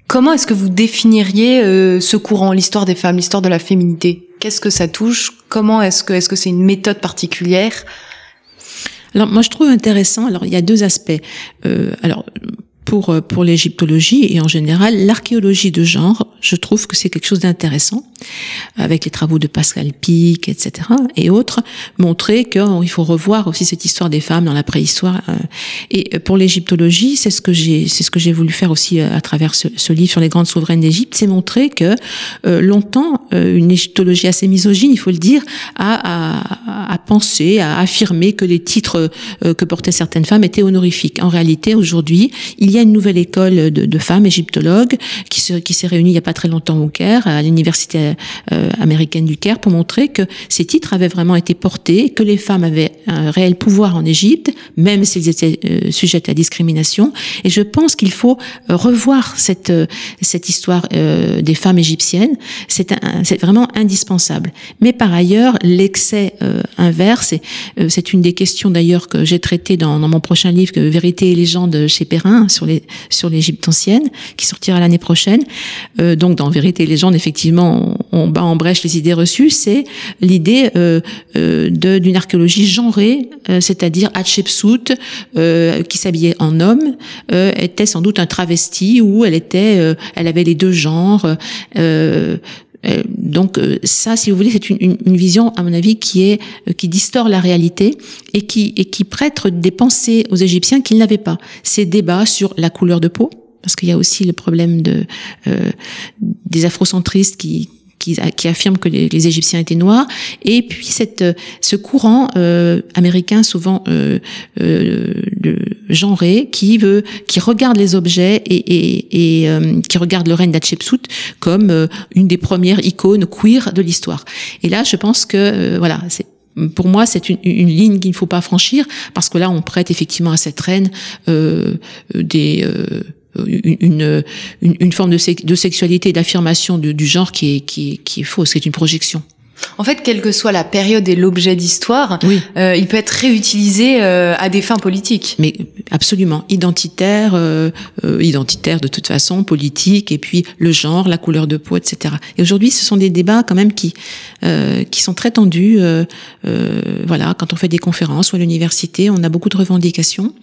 Comment est-ce que vous définiriez euh, ce courant, l'histoire des femmes, l'histoire de la féminité? Qu'est-ce que ça touche? Comment est-ce que est-ce que c'est une méthode particulière? Alors moi je trouve intéressant. Alors il y a deux aspects. Euh, alors pour euh, pour l'égyptologie et en général l'archéologie de genre, je trouve que c'est quelque chose d'intéressant avec les travaux de Pascal Pic, etc. et autres, montrer qu'il faut revoir aussi cette histoire des femmes dans la préhistoire. Euh. Et pour l'égyptologie, c'est ce que j'ai c'est ce que j'ai voulu faire aussi euh, à travers ce, ce, livre sur les grandes souveraines d'Égypte, c'est montrer que longtemps une égyptologie assez misogyne, il faut le dire, a, a, a pensé, a affirmé que les titres que portaient certaines femmes étaient honorifiques. En réalité, aujourd'hui, y a une nouvelle école de, femmes égyptologues qui s'est réunie il y a pas très longtemps au Caire, à l'université euh, américaine du Caire, pour montrer que ces titres avaient vraiment été portés, que les femmes avaient un réel pouvoir en Égypte, même s'ils étaient euh, sujettes à discrimination. Et je pense qu'il faut euh, revoir cette cette histoire des femmes égyptiennes. C'est vraiment indispensable. Mais par ailleurs, l'excès inverse, c'est une des questions d'ailleurs que j'ai traitées dans, mon prochain livre, Vérité et légende chez Perrin, les sur l'Égypte ancienne, qui sortira l'année prochaine. Euh, donc dans Vérité et légende, effectivement, on, bat en brèche les idées reçues. C'est l'idée euh, euh, d'une archéologie genrée, euh, c'est-à-dire Hatshepsut, euh, qui s'habillait en homme, était sans doute un travesti ou elle était, elle avait les deux genres. Donc ça, si vous voulez, c'est une, une, une, vision, à mon avis, qui est qui distord la réalité et qui et qui prête des pensées aux Égyptiens qu'ils n'avaient pas. Ces débats sur la couleur de peau, parce qu'il y a aussi le problème de euh, des afrocentristes qui qui, qui affirment que les, les, Égyptiens étaient noirs, et puis cette, ce courant euh, américain souvent euh, euh, genré qui veut, qui regarde les objets et, et, et euh, qui regarde le règne d'Hatshepsut comme euh, une des premières icônes queer de l'histoire. Et là, je pense que euh, voilà, c'est pour moi, c'est une, une, ligne qu'il ne faut pas franchir parce que là, on prête effectivement à cette reine euh, des une, une, une, forme de, de sexualité et d'affirmation du genre qui est, qui, est, qui est fausse, c'est une projection. En fait, quelle que soit la période et l'objet d'histoire, oui. euh, il peut être réutilisé euh, à des fins politiques. Mais absolument, identitaire, euh, euh, identitaire de toute façon, politique, et puis le genre, la couleur de peau, etc. Et aujourd'hui, ce sont des débats quand même qui euh, qui sont très tendus. Euh, voilà, quand on fait des conférences ou à l'université, on a beaucoup de revendications.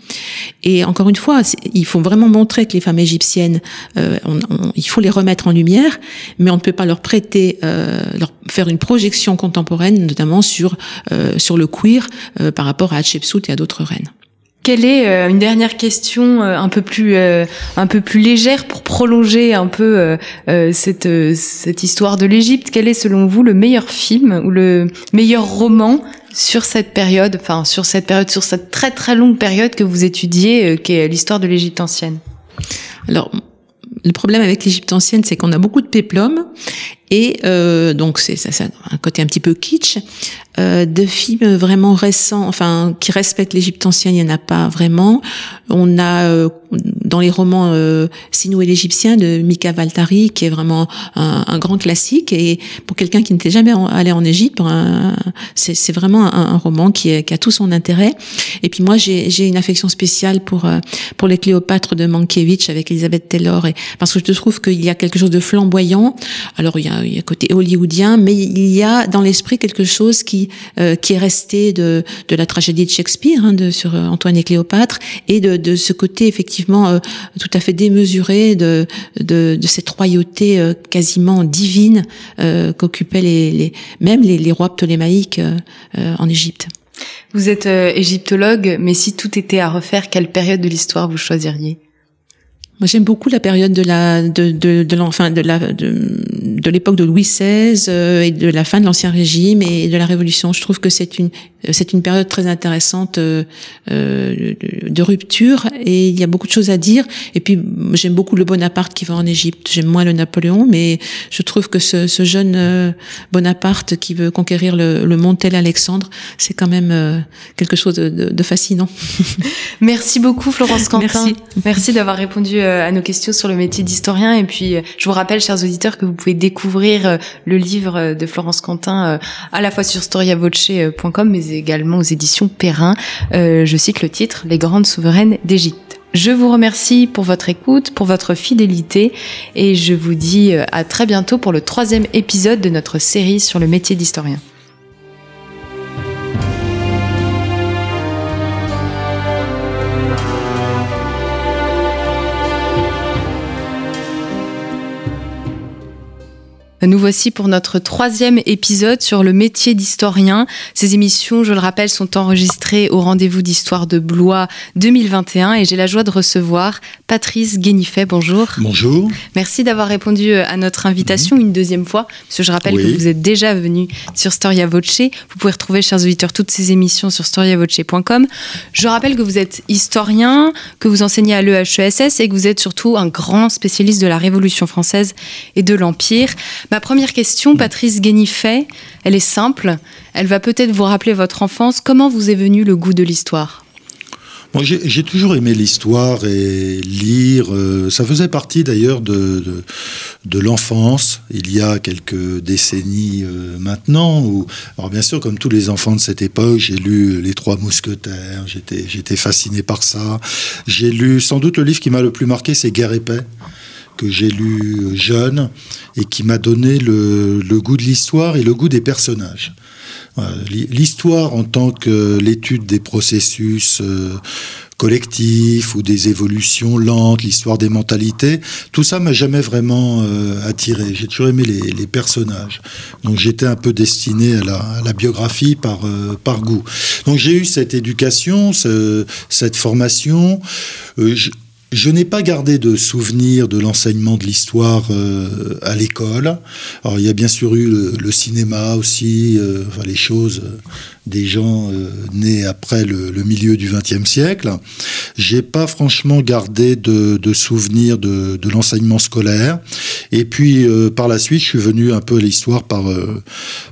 Et encore une fois, il faut vraiment montrer que les femmes égyptiennes, on, on, il faut les remettre en lumière, mais on ne peut pas leur prêter, leur faire une projection contemporaine, notamment sur, euh, sur le queer euh, par rapport à Hatshepsut et à d'autres reines. Quelle est euh, une dernière question euh, un peu plus euh, un peu plus légère pour prolonger un peu cette cette histoire de l'Égypte? Quel est selon vous le meilleur film ou le meilleur roman sur cette période, enfin sur cette période, sur cette très très longue période que vous étudiez, qui est l'histoire de l'Égypte ancienne? Alors le problème avec l'Égypte ancienne, c'est qu'on a beaucoup de péplum et euh, donc c'est ça, ça, un côté un petit peu kitsch. Euh, de films vraiment récents, enfin qui respectent l'Égypte ancienne, il n'y en a pas vraiment. On a euh, dans les romans euh, Sinou et l'Égyptien de Mika Valtari, qui est vraiment un, grand classique. Et pour quelqu'un qui n'était jamais allé en Égypte, c'est vraiment un, roman qui, a tout son intérêt. Et puis moi, j'ai une affection spéciale pour euh, pour les Cléopâtres de Mankiewicz avec Elizabeth Taylor, parce que je trouve qu'il y a quelque chose de flamboyant. Alors il y a, il y a côté hollywoodien, mais il y a dans l'esprit quelque chose qui euh, qui est resté de, de la tragédie de Shakespeare, hein, de, sur euh, Antoine et Cléopâtre, et de, de ce côté effectivement euh, tout à fait démesuré de, de, de cette royauté euh, quasiment divine euh, qu'occupaient les, les, même les, les rois ptolémaïques euh, en Égypte. Vous êtes égyptologue, mais si tout était à refaire, quelle période de l'histoire vous choisiriez? Moi, j'aime beaucoup la période de la de de, l'enfin de la de, de l'époque de Louis XVI euh, et de la fin de l'Ancien Régime et de la Révolution. Je trouve que c'est une c'est une période très intéressante euh, euh, de rupture et il y a beaucoup de choses à dire. Et puis j'aime beaucoup le Bonaparte qui va en Égypte. J'aime moins le Napoléon, mais je trouve que ce, ce jeune euh, Bonaparte qui veut conquérir le, le monde tel Alexandre, c'est quand même euh, quelque chose de, de, de fascinant. Merci beaucoup Florence Quentin. Merci. Merci d'avoir répondu euh, à nos questions sur le métier d'historien. Et puis je vous rappelle, chers auditeurs, que vous pouvez découvrir le livre de Florence Quentin à la fois sur storiavoce.com, mais également aux éditions Perrin. Euh, je cite le titre Les grandes souveraines d'Égypte. Je vous remercie pour votre écoute, pour votre fidélité et je vous dis euh, à très bientôt pour le troisième épisode de notre série sur le métier d'historien. Nous voici pour notre troisième épisode sur le métier d'historien. Ces émissions, je le rappelle, sont enregistrées au rendez-vous d'histoire de Blois 2021 et j'ai la joie de recevoir Patrice Guénifet. Bonjour. Bonjour. Merci d'avoir répondu à notre invitation une deuxième fois, parce que je rappelle Oui. que vous êtes déjà venu sur Storia Voce. Vous pouvez retrouver, chers auditeurs, toutes ces émissions sur storiavoce.com. Je rappelle que vous êtes historien, que vous enseignez à l'EHESS et que vous êtes surtout un grand spécialiste de la Révolution française et de l'Empire. Ma première question, Patrice Guénifet, elle est simple. Elle va peut-être vous rappeler votre enfance. Comment vous est venu le goût de l'histoire? Moi, j'ai toujours aimé l'histoire et lire. euh, ça faisait partie d'ailleurs de, de, de l'enfance, il y a quelques décennies euh, maintenant. Où, alors bien sûr, comme tous les enfants de cette époque, j'ai lu Les Trois Mousquetaires, j'étais j'étais fasciné par ça. J'ai lu, sans doute le livre qui m'a le plus marqué, c'est Guerre et paix que j'ai lu jeune et qui m'a donné le, goût de l'histoire et le goût des personnages. L'histoire en tant que l'étude des processus euh, collectifs ou des évolutions lentes, l'histoire des mentalités, tout ça m'a jamais vraiment euh, attiré. J'ai toujours aimé les, personnages. Donc j'étais un peu destiné à la, biographie par, euh, par goût. Donc j'ai eu cette éducation, ce- cette formation. Je n'ai pas gardé de souvenir de l'enseignement de l'histoire euh, à l'école. Alors il y a bien sûr eu le, le cinéma aussi, euh, enfin, les choses euh, des gens euh, nés après le, le milieu du XXe siècle. J'ai pas franchement gardé de, de souvenirs de, de l'enseignement scolaire. Et puis euh, par la suite, je suis venu un peu à l'histoire par euh,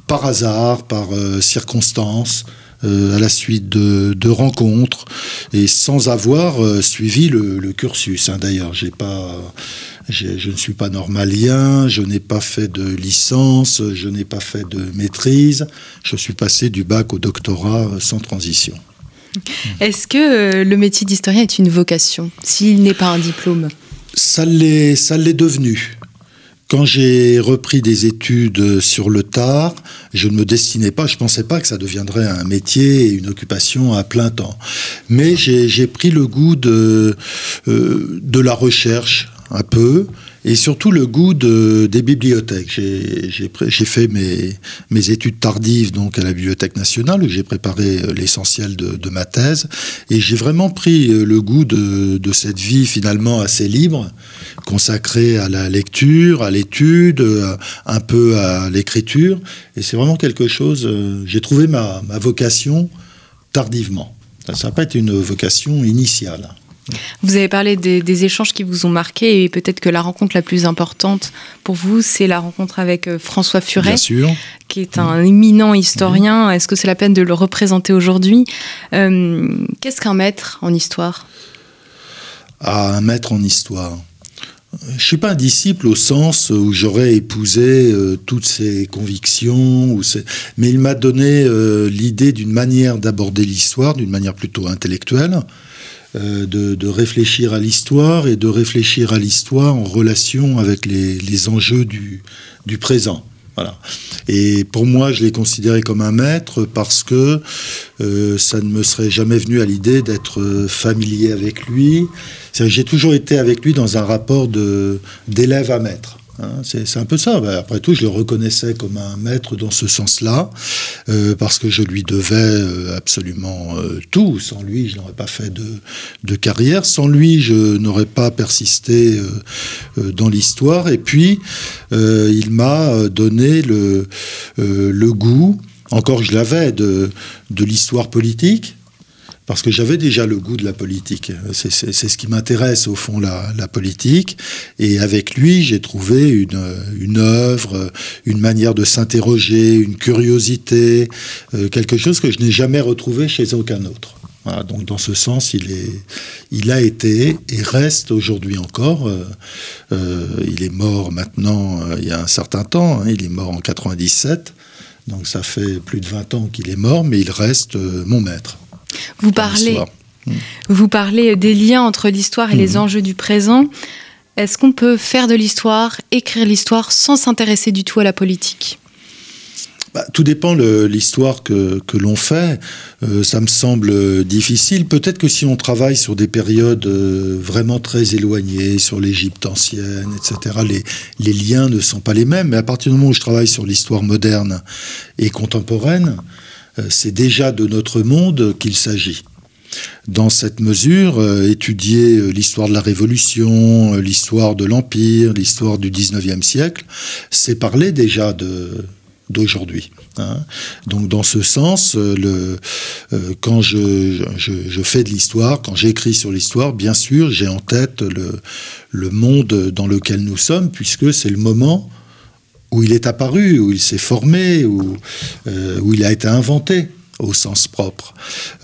par hasard, par circonstance. Euh, à la suite de, de rencontres et sans avoir euh, suivi le, le cursus. hein. D'ailleurs, j'ai pas, j'ai- je ne suis pas normalien, je n'ai pas fait de licence, je n'ai pas fait de maîtrise. Je suis passé du bac au doctorat euh, sans transition. Est-ce que le métier d'historien est une vocation, s'il n'est pas un diplôme? Ça l'est, ça l'est devenu. Quand j'ai repris des études sur le tard, je ne me destinais pas, je ne pensais pas que ça deviendrait un métier et une occupation à plein temps. Mais j'ai pris le goût de, euh, de la recherche un peu et surtout le goût de, des bibliothèques. J'ai fait mes, études tardives donc à la Bibliothèque nationale où j'ai préparé euh, l'essentiel de, ma thèse et j'ai vraiment pris euh, le goût de, cette vie finalement assez libre consacrée à la lecture, à l'étude, euh, un peu à l'écriture et c'est vraiment quelque chose, j'ai trouvé ma, ma vocation tardivement. Ça n'a pas été une vocation initiale. Vous avez parlé des, des échanges qui vous ont marqué et peut-être que la rencontre la plus importante pour vous, c'est la rencontre avec euh, François Furet, Bien sûr. qui est un éminent historien. Est-ce que c'est la peine de le représenter aujourd'hui? Euh, Qu'est-ce qu'un maître en histoire? À un maître en histoire. Je suis pas un disciple au sens où j'aurais épousé euh, toutes ses convictions, ou ses- mais il m'a donné euh, l'idée d'une manière d'aborder l'histoire, d'une manière plutôt intellectuelle, euh, de, de réfléchir à l'histoire et de réfléchir à l'histoire en relation avec les, les enjeux du, du présent. Voilà. Et pour moi, je l'ai considéré comme un maître parce que euh, ça ne me serait jamais venu à l'idée d'être euh, familier avec lui. J'ai toujours été avec lui dans un rapport d'élève à maître. Hein. c'est un peu ça. Ben, après tout, je le reconnaissais comme un maître dans ce sens-là, euh, parce que je lui devais euh, absolument euh, tout. Sans lui, je n'aurais pas fait de, carrière. Sans lui, je n'aurais pas persisté dans l'histoire. Et puis, il m'a donné le, goût encore je l'avais, de l'histoire politique, parce que j'avais déjà le goût de la politique. C'est ce qui m'intéresse au fond, la, politique. Et avec lui, j'ai trouvé une, œuvre, une manière de s'interroger, une curiosité, euh, quelque chose que je n'ai jamais retrouvé chez aucun autre. Donc dans ce sens, il, est, il a été et reste aujourd'hui encore. Euh, euh, il est mort maintenant il y a un certain temps, hein, il est mort en 97, donc ça fait plus de 20 ans qu'il est mort, mais il reste mon maître. Vous parlez, vous parlez des liens entre l'histoire et mmh. les enjeux du présent. Est-ce qu'on peut faire de l'histoire, écrire l'histoire sans s'intéresser du tout à la politique? Bah, tout dépend de l'histoire que, que l'on fait. Euh, ça me semble difficile. Peut-être que si on travaille sur des périodes euh, vraiment très éloignées, sur l'Égypte ancienne, etc., les, les liens ne sont pas les mêmes. Mais à partir du moment où je travaille sur l'histoire moderne et contemporaine, c'est déjà de notre monde qu'il s'agit. Dans cette mesure, euh, étudier euh, l'histoire de la Révolution, euh, l'histoire de l'Empire, l'histoire du 19e siècle, c'est parler déjà de, d'aujourd'hui. Hein. Donc dans ce sens, euh, quand je, je, je, fais de l'histoire, quand j'écris sur l'histoire, bien sûr, j'ai en tête le, le monde dans lequel nous sommes, puisque c'est le moment où il est apparu, où il s'est formé, où, euh, où il a été inventé au sens propre.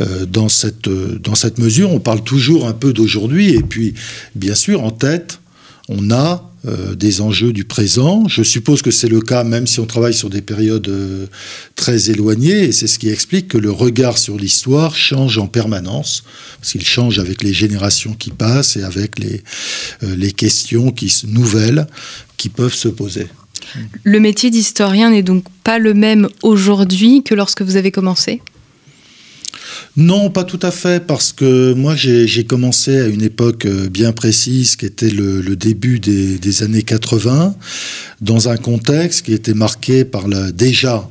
Euh, dans, cette, dans cette mesure, on parle toujours un peu d'aujourd'hui, et puis, bien sûr, en tête, on a euh, des enjeux du présent. Je suppose que c'est le cas même si on travaille sur des périodes euh, très éloignées, et c'est ce qui explique que le regard sur l'histoire change en permanence, parce qu'il change avec les générations qui passent et avec les, euh, les questions qui, nouvelles qui peuvent se poser. Le métier d'historien n'est donc pas le même aujourd'hui que lorsque vous avez commencé? Non, pas tout à fait, parce que moi j'ai commencé à une époque euh, bien précise qui était le, début des, des, années 80, dans un contexte qui était marqué par la, déjà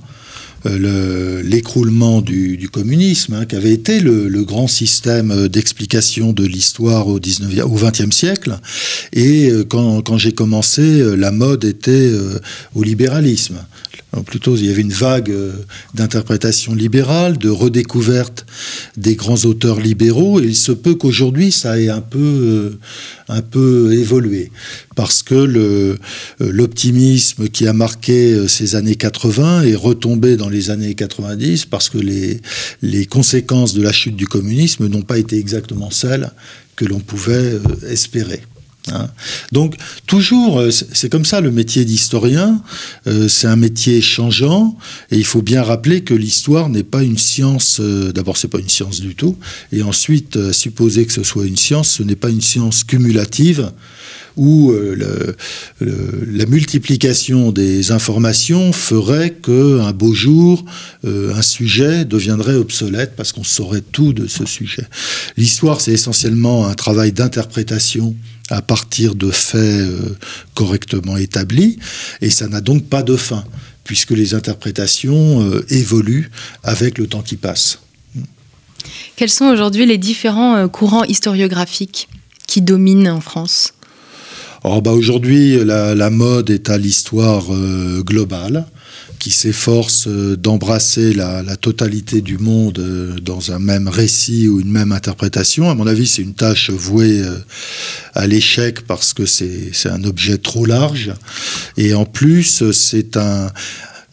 l'écroulement du, communisme, hein, qui avait été le, grand système d'explication de l'histoire au, 19e, au 20e siècle. Et euh, quand, j'ai commencé, la mode était euh, au libéralisme. Plutôt, il y avait une vague euh, d'interprétation libérale, de redécouverte des grands auteurs libéraux, et il se peut qu'aujourd'hui, ça ait un peu, euh, évolué, parce que euh, l'optimisme qui a marqué ces années 80 est retombé dans les années 90, parce que les, les conséquences de la chute du communisme n'ont pas été exactement celles que l'on pouvait espérer. Hein. Donc toujours, euh, c'est comme ça le métier d'historien, euh, c'est un métier changeant et il faut bien rappeler que l'histoire n'est pas une science, euh, d'abord c'est pas une science du tout, et ensuite euh, supposer que ce soit une science, ce n'est pas une science cumulative où euh, la multiplication des informations ferait que un beau jour euh, un sujet deviendrait obsolète parce qu'on saurait tout de ce sujet. L'histoire c'est essentiellement un travail d'interprétation à partir de faits euh, correctement établis, et ça n'a donc pas de fin, puisque les interprétations évoluent avec le temps qui passe. Quels sont aujourd'hui les différents courants historiographiques qui dominent en France? Oh bah Aujourd'hui, la, la, mode est à l'histoire euh, globale qui s'efforce euh, d'embrasser la, la, totalité du monde euh, dans un même récit ou une même interprétation. À mon avis, c'est une tâche vouée euh, à l'échec parce que c'est un objet trop large. Et en plus, c'est un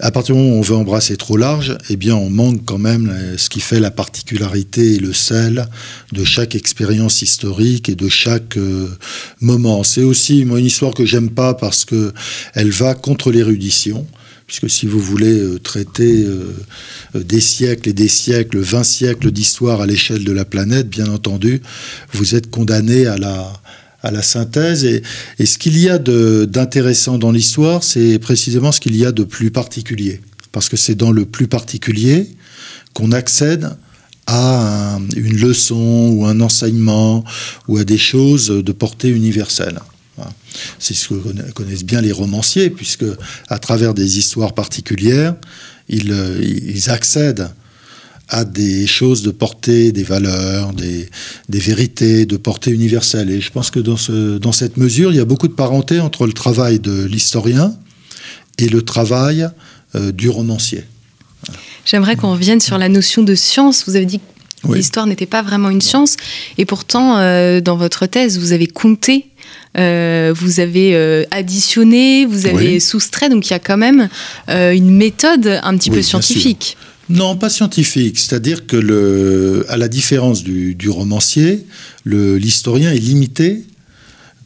à partir du moment où on veut embrasser trop large, eh bien, on manque quand même ce qui fait la particularité et le sel de chaque expérience historique et de chaque euh, moment. C'est aussi moi, une histoire que j'aime pas parce que elle va contre l'érudition puisque si vous voulez euh, traiter euh, des siècles et des siècles, 20 siècles d'histoire à l'échelle de la planète, bien entendu, vous êtes condamné à la, à la synthèse. Et, ce qu'il y a d'intéressant dans l'histoire, c'est précisément ce qu'il y a de plus particulier. Parce que c'est dans le plus particulier qu'on accède à un, une leçon ou un enseignement ou à des choses de portée universelle. C'est ce que connaissent bien les romanciers, puisque à travers des histoires particulières, ils, ils accèdent à des choses de portée, des valeurs, des, des, vérités de portée universelle. Et je pense que dans, ce, dans cette mesure, il y a beaucoup de parenté entre le travail de l'historien et le travail euh, du romancier. J'aimerais qu'on revienne sur la notion de science. Vous avez dit que Oui. l'histoire n'était pas vraiment une science, et pourtant, euh, dans votre thèse, vous avez compté, euh, vous avez euh, additionné, vous avez Oui. soustrait, donc il y a quand même euh, une méthode un petit Oui, peu bien sûr. Non, pas scientifique. C'est-à-dire que, le, à la différence du, du romancier, l'historien est limité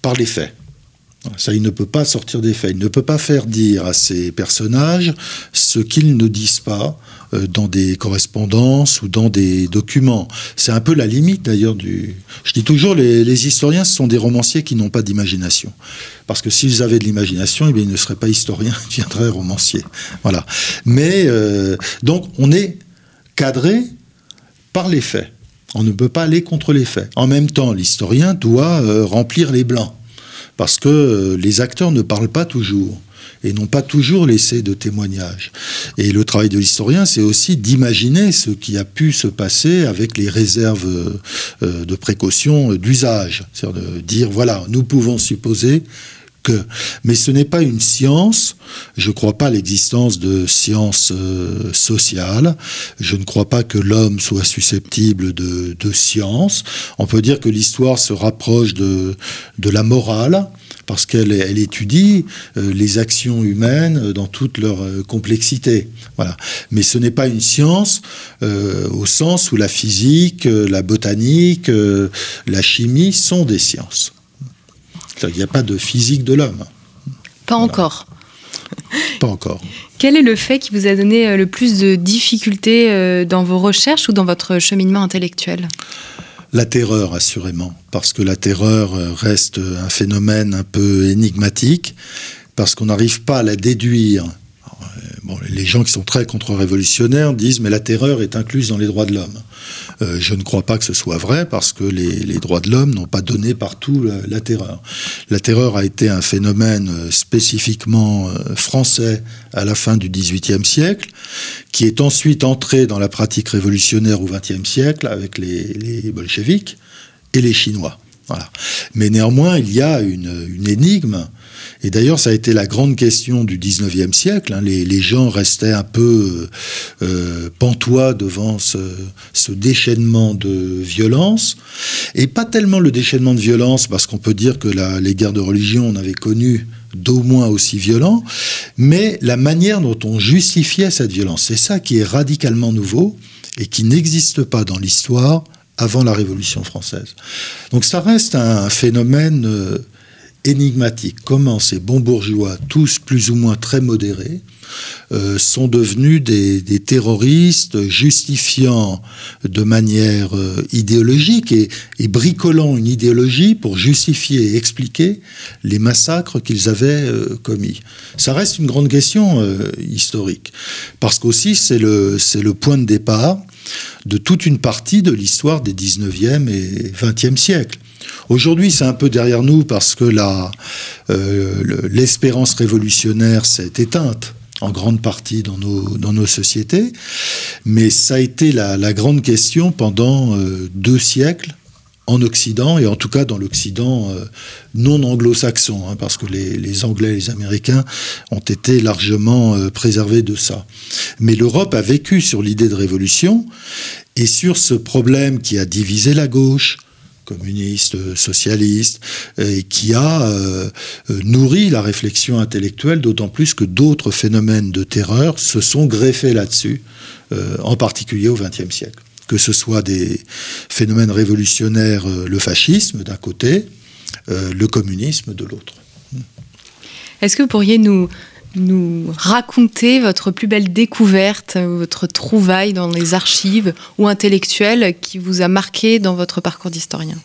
par les faits. Ça, il ne peut pas sortir des faits. Il ne peut pas faire dire à ses personnages ce qu'ils ne disent pas euh, dans des correspondances ou dans des documents. C'est un peu la limite d'ailleurs du... Je dis toujours, les, les historiens, ce sont des romanciers qui n'ont pas d'imagination. Parce que s'ils avaient de l'imagination, eh ils ne seraient pas historiens, ils viendraient romanciers. Voilà. Mais euh, donc, on est cadré par les faits. On ne peut pas aller contre les faits. En même temps, l'historien doit euh, remplir les blancs. Parce que euh, les acteurs ne parlent pas toujours et n'ont pas toujours laissé de témoignages. Et le travail de l'historien, c'est aussi d'imaginer ce qui a pu se passer avec les réserves euh, de précaution euh, d'usage. C'est-à-dire de dire, voilà, nous pouvons supposer Mais ce n'est pas une science. Je ne crois pas à l'existence de sciences euh, sociales. Je ne crois pas que l'homme soit susceptible de, de science. On peut dire que l'histoire se rapproche de, la morale parce qu'elle elle étudie euh, les actions humaines dans toute leur euh, complexité. Voilà. Mais ce n'est pas une science au sens où la physique, la botanique, la chimie sont des sciences. Qu'il n'y a pas de physique de l'homme. Pas encore. Pas encore. Quel est le fait qui vous a donné euh, le plus de difficultés euh, dans vos recherches ou dans votre cheminement intellectuel? La terreur, assurément, parce que la terreur euh, reste un phénomène un peu énigmatique, parce qu'on n'arrive pas à la déduire. Bon, les gens qui sont très contre-révolutionnaires disent mais la terreur est incluse dans les droits de l'homme. Euh, je ne crois pas que ce soit vrai parce que les, droits de l'homme n'ont pas donné partout la, terreur. La terreur a été un phénomène euh, spécifiquement euh, français à la fin du XVIIIe siècle, qui est ensuite entré dans la pratique révolutionnaire au XXe siècle avec les, bolcheviks et les Chinois. Voilà. Mais néanmoins, il y a une énigme. Et d'ailleurs, ça a été la grande question du 19e siècle. hein. Les, gens restaient un peu euh, pantois devant ce, déchaînement de violence. Et pas tellement le déchaînement de violence, parce qu'on peut dire que les guerres de religion, on avait connu d'au moins aussi violents, mais la manière dont on justifiait cette violence. C'est ça qui est radicalement nouveau et qui n'existe pas dans l'histoire avant la Révolution française. Donc ça reste un phénomène euh, énigmatique. Comment ces bons bourgeois, tous plus ou moins très modérés, euh, sont devenus des, terroristes justifiant de manière euh, idéologique et, bricolant une idéologie pour justifier et expliquer les massacres qu'ils avaient euh, commis. Ça reste une grande question historique, parce qu'aussi c'est le, c'est le point de départ de toute une partie de l'histoire des 19e et 20e siècles. Aujourd'hui, c'est un peu derrière nous parce que euh, le- l'espérance révolutionnaire s'est éteinte en grande partie dans nos, dans nos sociétés, mais ça a été la, la grande question pendant euh, deux siècles en Occident, et en tout cas dans l'Occident euh, non anglo-saxon, hein, parce que les, les Anglais et les Américains ont été largement préservés de ça. Mais l'Europe a vécu sur l'idée de révolution, et sur ce problème qui a divisé la gauche, communiste, socialiste, et qui a euh, euh, nourri la réflexion intellectuelle, d'autant plus que d'autres phénomènes de terreur se sont greffés là-dessus, euh, en particulier au XXe siècle. Que ce soit des phénomènes révolutionnaires, le fascisme d'un côté, le communisme de l'autre. Est-ce que vous pourriez nous, nous raconter votre plus belle découverte, euh, votre trouvaille dans les archives ou intellectuelles qui vous a marqué dans votre parcours d'historien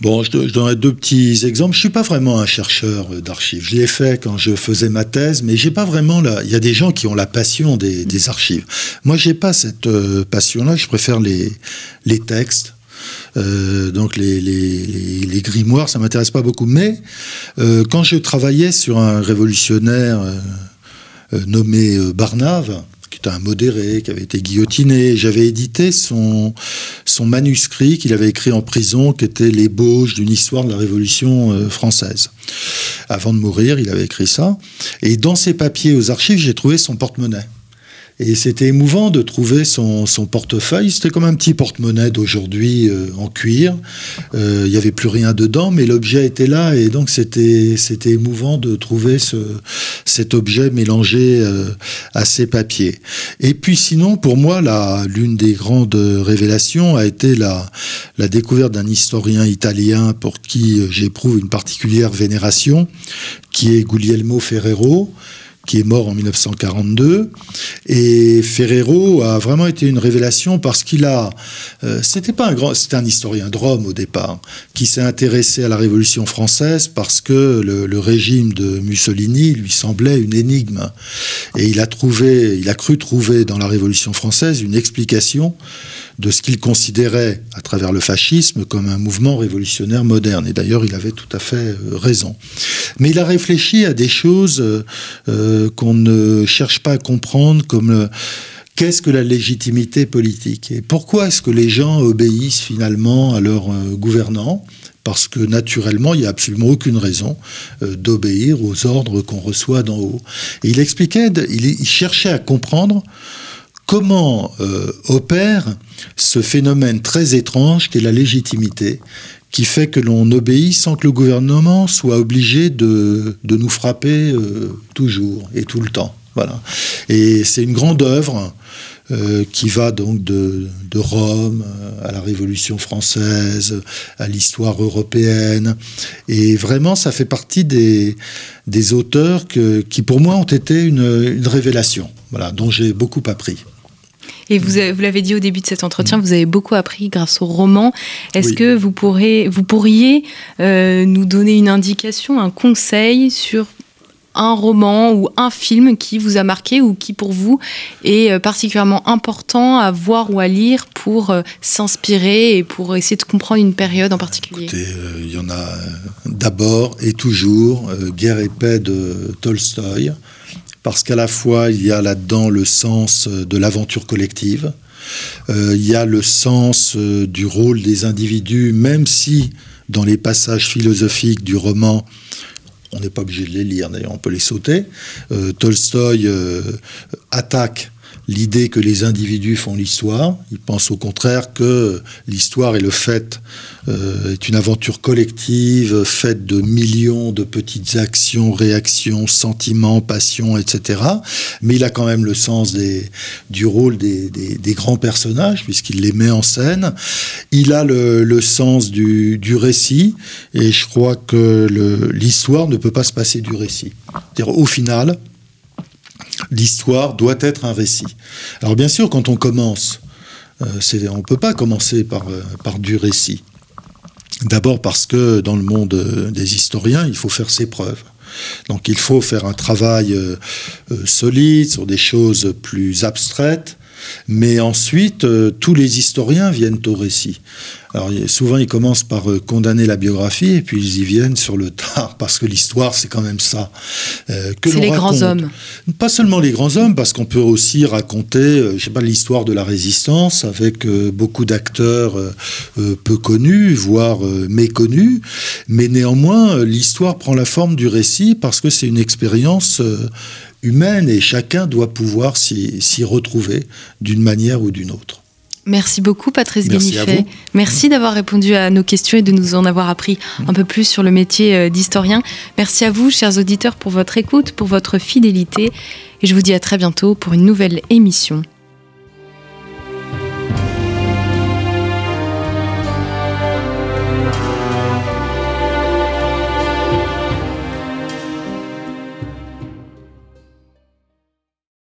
Bon, je, do- je donnerai deux petits exemples. Je suis pas vraiment un chercheur euh, d'archives. Je l'ai fait quand je faisais ma thèse, mais j'ai pas vraiment la. Il y a des gens qui ont la passion des, archives. Moi, j'ai pas cette euh, passion-là. Je préfère les les textes. Donc les, les, grimoires, ça m'intéresse pas beaucoup. Mais quand je travaillais sur un révolutionnaire nommé euh, Barnave, qui était un modéré, qui avait été guillotiné, j'avais édité son, son manuscrit qu'il avait écrit en prison, qui était l'ébauche d'une histoire de la Révolution euh, française. Avant de mourir, il avait écrit ça. Et dans ses papiers aux archives, j'ai trouvé son porte-monnaie. Et c'était émouvant de trouver son, portefeuille. C'était comme un petit porte-monnaie d'aujourd'hui euh, en cuir. Euh, il n'y avait plus rien dedans, mais l'objet était là. Et donc, c'était, émouvant de trouver ce, cet objet mélangé euh, à ces papiers. Et puis, sinon, pour moi, l'une des grandes révélations a été la, la découverte d'un historien italien pour qui j'éprouve une particulière vénération, qui est Guglielmo Ferrero, qui est mort en 1942. Et Ferrero a vraiment été une révélation parce qu'il a, euh, c'était pas un grand, c'était un historien de Rome au départ, qui s'est intéressé à la Révolution française parce que le, le, régime de Mussolini lui semblait une énigme. Et il a trouvé, il a cru trouver dans la Révolution française une explication de ce qu'il considérait à travers le fascisme comme un mouvement révolutionnaire moderne. Et d'ailleurs, il avait tout à fait euh, raison. Mais il a réfléchi à des choses euh, qu'on ne cherche pas à comprendre, comme qu'est-ce que la légitimité politique et pourquoi est-ce que les gens obéissent finalement à leurs euh, gouvernants? Parce que naturellement, il n'y a absolument aucune raison euh, d'obéir aux ordres qu'on reçoit d'en haut. Et il expliquait, il cherchait à comprendre comment euh, opère ce phénomène très étrange qu'est la légitimité, qui fait que l'on obéit sans que le gouvernement soit obligé de, de nous frapper euh, toujours et tout le temps. Voilà. Et c'est une grande œuvre euh, qui va donc de, de, Rome à la Révolution française, à l'histoire européenne. Et vraiment, ça fait partie des, des auteurs que, qui, pour moi, ont été une, une révélation, voilà, dont j'ai beaucoup appris. Et vous, vous l'avez dit au début de cet entretien, vous avez beaucoup appris grâce au roman. Est-ce oui. que vous, pourrez, vous pourriez euh, nous donner une indication, un conseil sur un roman ou un film qui vous a marqué ou qui pour vous est particulièrement important à voir ou à lire pour euh, s'inspirer et pour essayer de comprendre une période en particulier? Écoutez, euh, il y en a d'abord et toujours euh, Guerre et paix de Tolstoï parce qu'à la fois il y a là-dedans le sens de l'aventure collective, euh, il y a le sens euh, du rôle des individus, même si dans les passages philosophiques du roman, on n'est pas obligé de les lire, d'ailleurs on peut les sauter, euh, Tolstoï attaque l'idée que les individus font l'histoire. Il pense au contraire que l'histoire est le fait, euh, est une aventure collective faite de millions de petites actions, réactions, sentiments, passions, etc. Mais il a quand même le sens du rôle des, grands personnages, puisqu'il les met en scène. Il a le, le sens du, du, récit, et je crois que l'histoire ne peut pas se passer du récit. Au final, l'histoire doit être un récit. Alors bien sûr, quand on commence, euh, on ne peut pas commencer par, euh, par du récit. D'abord parce que dans le monde des historiens, il faut faire ses preuves. Donc il faut faire un travail euh, solide sur des choses plus abstraites, mais ensuite, euh, tous les historiens viennent au récit. Alors souvent, ils commencent par euh, condamner la biographie, et puis ils y viennent sur le tard, parce que l'histoire, c'est quand même ça. Euh, c'est les raconte. grands hommes. Pas seulement les grands hommes, parce qu'on peut aussi raconter, euh, je sais pas, l'histoire de la résistance avec beaucoup d'acteurs peu connus, voire méconnus, mais néanmoins, l'histoire prend la forme du récit parce que c'est une expérience humaine et chacun doit pouvoir s'y retrouver d'une manière ou d'une autre. Merci beaucoup Patrice Merci Guénifet. Merci d'avoir répondu à nos questions et de nous en avoir appris un peu plus sur le métier d'historien. Merci à vous, chers auditeurs, pour votre écoute, pour votre fidélité. Et je vous dis à très bientôt pour une nouvelle émission